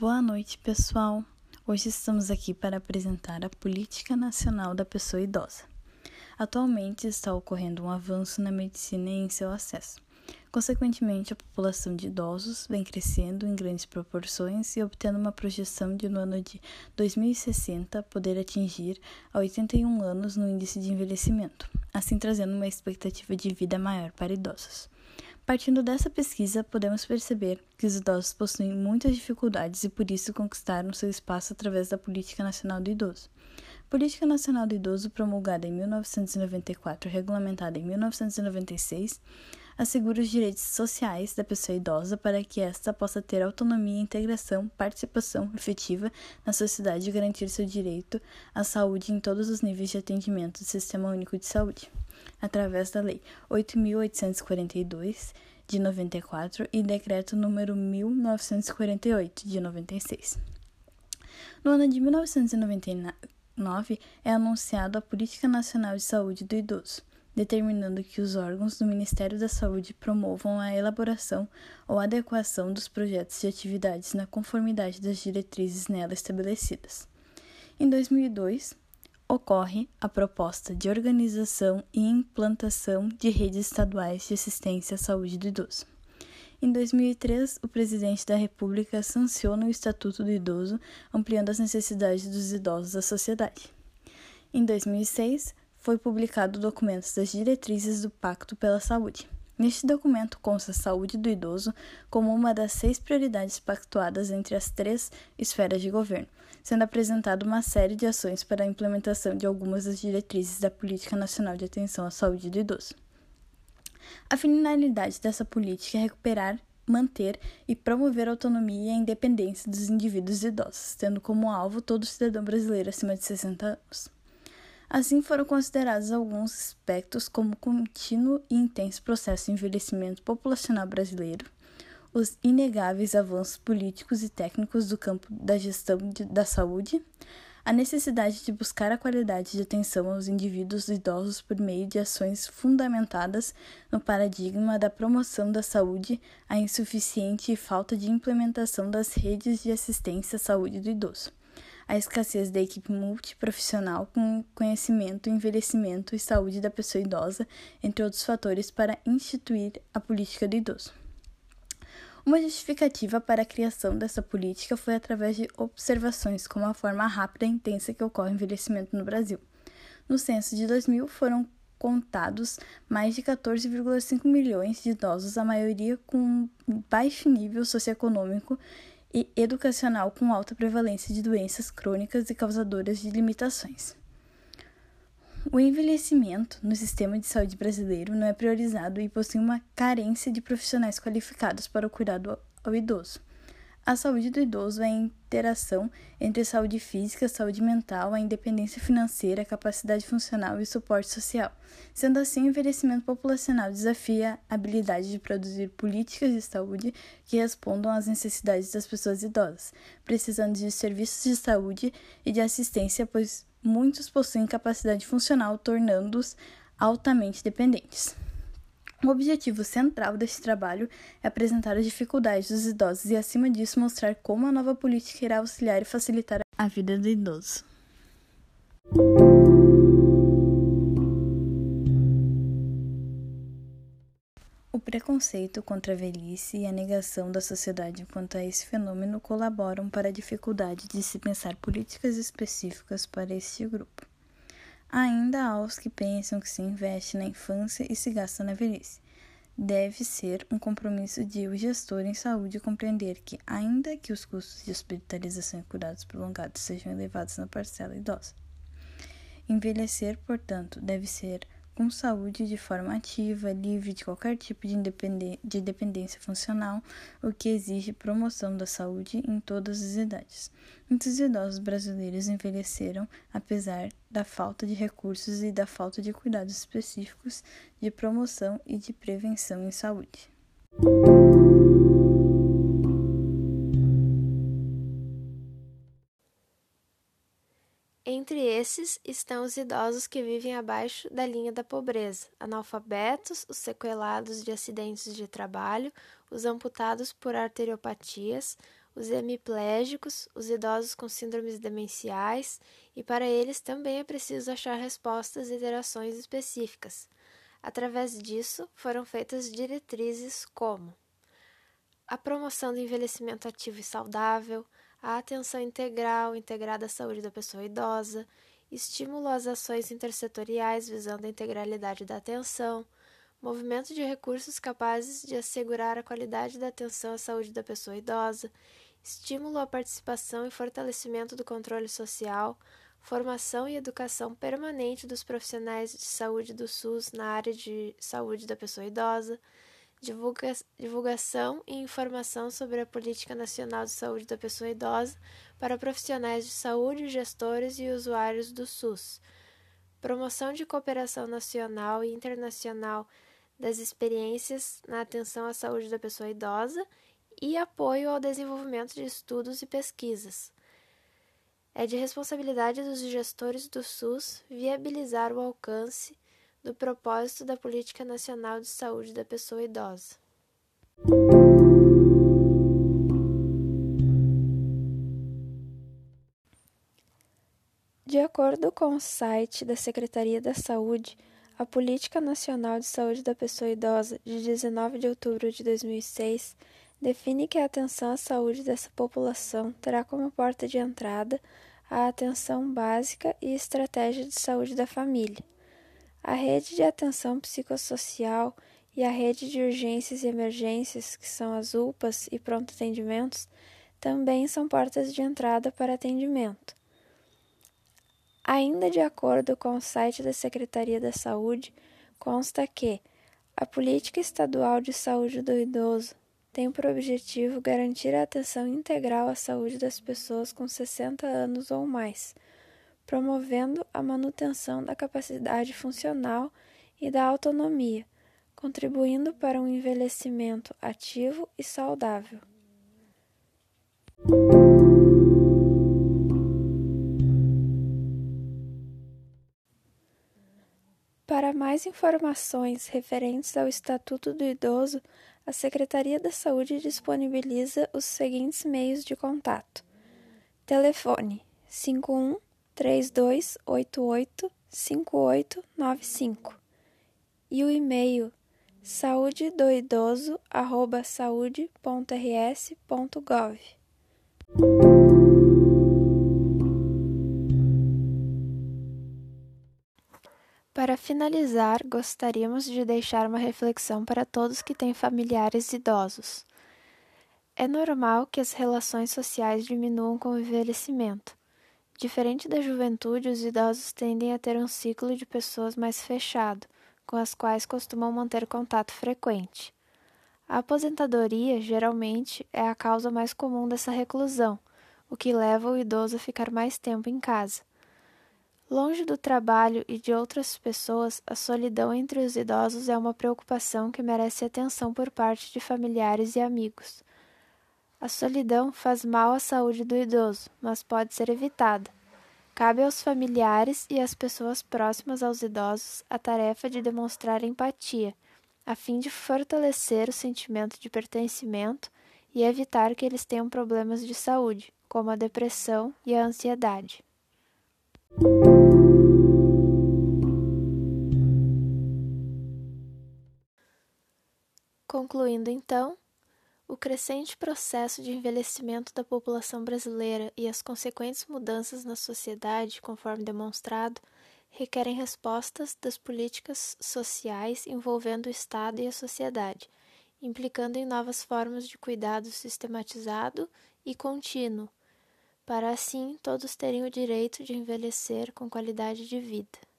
Boa noite, pessoal. Hoje estamos aqui para apresentar a Política Nacional da Pessoa Idosa. Atualmente está ocorrendo um avanço na medicina e em seu acesso. Consequentemente, a população de idosos vem crescendo em grandes proporções e obtendo uma projeção de, no ano de 2060, poder atingir a 81 anos no índice de envelhecimento, assim trazendo uma expectativa de vida maior para idosos. Partindo dessa pesquisa, podemos perceber que os idosos possuem muitas dificuldades e por isso conquistaram seu espaço através da Política Nacional do Idoso. Política Nacional do Idoso, promulgada em 1994 e regulamentada em 1996, assegura os direitos sociais da pessoa idosa para que esta possa ter autonomia, integração, participação efetiva na sociedade e garantir seu direito à saúde em todos os níveis de atendimento do Sistema Único de Saúde através da Lei 8.842 de 94 e Decreto número 1948 de 96. No ano de 1999 é anunciado a Política Nacional de Saúde do Idoso, determinando que os órgãos do Ministério da Saúde promovam a elaboração ou adequação dos projetos de atividades na conformidade das diretrizes nela estabelecidas. Em 2002, ocorre a proposta de organização e implantação de redes estaduais de assistência à saúde do idoso. Em 2003, o presidente da República sanciona o Estatuto do Idoso, ampliando as necessidades dos idosos à sociedade. Em 2006, foi publicado o documento das diretrizes do Pacto pela Saúde. Neste documento consta a saúde do idoso como uma das seis prioridades pactuadas entre as três esferas de governo, sendo apresentada uma série de ações para a implementação de algumas das diretrizes da Política Nacional de Atenção à Saúde do Idoso. A finalidade dessa política é recuperar, manter e promover a autonomia e a independência dos indivíduos idosos, tendo como alvo todo cidadão brasileiro acima de 60 anos. Assim foram considerados alguns aspectos como o contínuo e intenso processo de envelhecimento populacional brasileiro, os inegáveis avanços políticos e técnicos do campo da gestão de, da saúde, a necessidade de buscar a qualidade de atenção aos indivíduos idosos por meio de ações fundamentadas no paradigma da promoção da saúde, a insuficiente e falta de implementação das redes de assistência à saúde do idoso a escassez da equipe multiprofissional com conhecimento, envelhecimento e saúde da pessoa idosa, entre outros fatores, para instituir a política do idoso. Uma justificativa para a criação dessa política foi através de observações como a forma rápida e intensa que ocorre o envelhecimento no Brasil. No censo de 2000 foram contados mais de 14,5 milhões de idosos, a maioria com baixo nível socioeconômico e educacional com alta prevalência de doenças crônicas e causadoras de limitações. O envelhecimento no sistema de saúde brasileiro não é priorizado e possui uma carência de profissionais qualificados para o cuidado ao idoso. A saúde do idoso é a interação entre saúde física, saúde mental, a independência financeira, a capacidade funcional e o suporte social. Sendo assim, o envelhecimento populacional desafia a habilidade de produzir políticas de saúde que respondam às necessidades das pessoas idosas, precisando de serviços de saúde e de assistência, pois muitos possuem capacidade funcional, tornando-os altamente dependentes. O objetivo central deste trabalho é apresentar as dificuldades dos idosos e, acima disso, mostrar como a nova política irá auxiliar e facilitar a vida do idoso. O preconceito contra a velhice e a negação da sociedade quanto a esse fenômeno colaboram para a dificuldade de se pensar políticas específicas para este grupo. Ainda há os que pensam que se investe na infância e se gasta na velhice. Deve ser um compromisso de o gestor em saúde compreender que, ainda que os custos de hospitalização e cuidados prolongados sejam elevados na parcela idosa, envelhecer, portanto, deve ser com saúde de forma ativa, livre de qualquer tipo de, de dependência funcional, o que exige promoção da saúde em todas as idades. Muitos idosos brasileiros envelheceram apesar da falta de recursos e da falta de cuidados específicos de promoção e de prevenção em saúde. Entre esses estão os idosos que vivem abaixo da linha da pobreza, analfabetos, os sequelados de acidentes de trabalho, os amputados por arteriopatias, os hemiplégicos, os idosos com síndromes demenciais, e para eles também é preciso achar respostas e interações específicas. Através disso, foram feitas diretrizes como a promoção do envelhecimento ativo e saudável, a atenção integral integrada à saúde da pessoa idosa, estímulo às ações intersetoriais visando a integralidade da atenção, movimento de recursos capazes de assegurar a qualidade da atenção à saúde da pessoa idosa, estímulo à participação e fortalecimento do controle social, formação e educação permanente dos profissionais de saúde do SUS na área de saúde da pessoa idosa, divulga divulgação e informação sobre a Política Nacional de Saúde da Pessoa Idosa para profissionais de saúde, gestores e usuários do SUS, promoção de cooperação nacional e internacional das experiências na atenção à saúde da pessoa idosa e apoio ao desenvolvimento de estudos e pesquisas. É de responsabilidade dos gestores do SUS viabilizar o alcance do propósito da Política Nacional de Saúde da Pessoa Idosa. De acordo com o site da Secretaria da Saúde, a Política Nacional de Saúde da Pessoa Idosa, de 19 de outubro de 2006, define que a atenção à saúde dessa população terá como porta de entrada a atenção básica e estratégia de saúde da família a rede de atenção psicossocial e a rede de urgências e emergências, que são as UPAs e pronto atendimentos, também são portas de entrada para atendimento. Ainda de acordo com o site da Secretaria da Saúde, consta que a Política Estadual de Saúde do Idoso tem por objetivo garantir a atenção integral à saúde das pessoas com 60 anos ou mais promovendo a manutenção da capacidade funcional e da autonomia, contribuindo para um envelhecimento ativo e saudável. Para mais informações referentes ao Estatuto do Idoso, a Secretaria da Saúde disponibiliza os seguintes meios de contato: telefone 51 3288 5895 e o e-mail saudedoidoso@saude.rs.gov. Para finalizar, gostaríamos de deixar uma reflexão para todos que têm familiares idosos. É normal que as relações sociais diminuam com o envelhecimento. Diferente da juventude, os idosos tendem a ter um ciclo de pessoas mais fechado, com as quais costumam manter contato frequente. A aposentadoria, geralmente, é a causa mais comum dessa reclusão, o que leva o idoso a ficar mais tempo em casa. Longe do trabalho e de outras pessoas, a solidão entre os idosos é uma preocupação que merece atenção por parte de familiares e amigos. A solidão faz mal à saúde do idoso, mas pode ser evitada. Cabe aos familiares e às pessoas próximas aos idosos a tarefa de demonstrar empatia, a fim de fortalecer o sentimento de pertencimento e evitar que eles tenham problemas de saúde, como a depressão e a ansiedade. Concluindo então, o crescente processo de envelhecimento da população brasileira e as consequentes mudanças na sociedade, conforme demonstrado, requerem respostas das políticas sociais envolvendo o Estado e a sociedade, implicando em novas formas de cuidado sistematizado e contínuo, para assim todos terem o direito de envelhecer com qualidade de vida.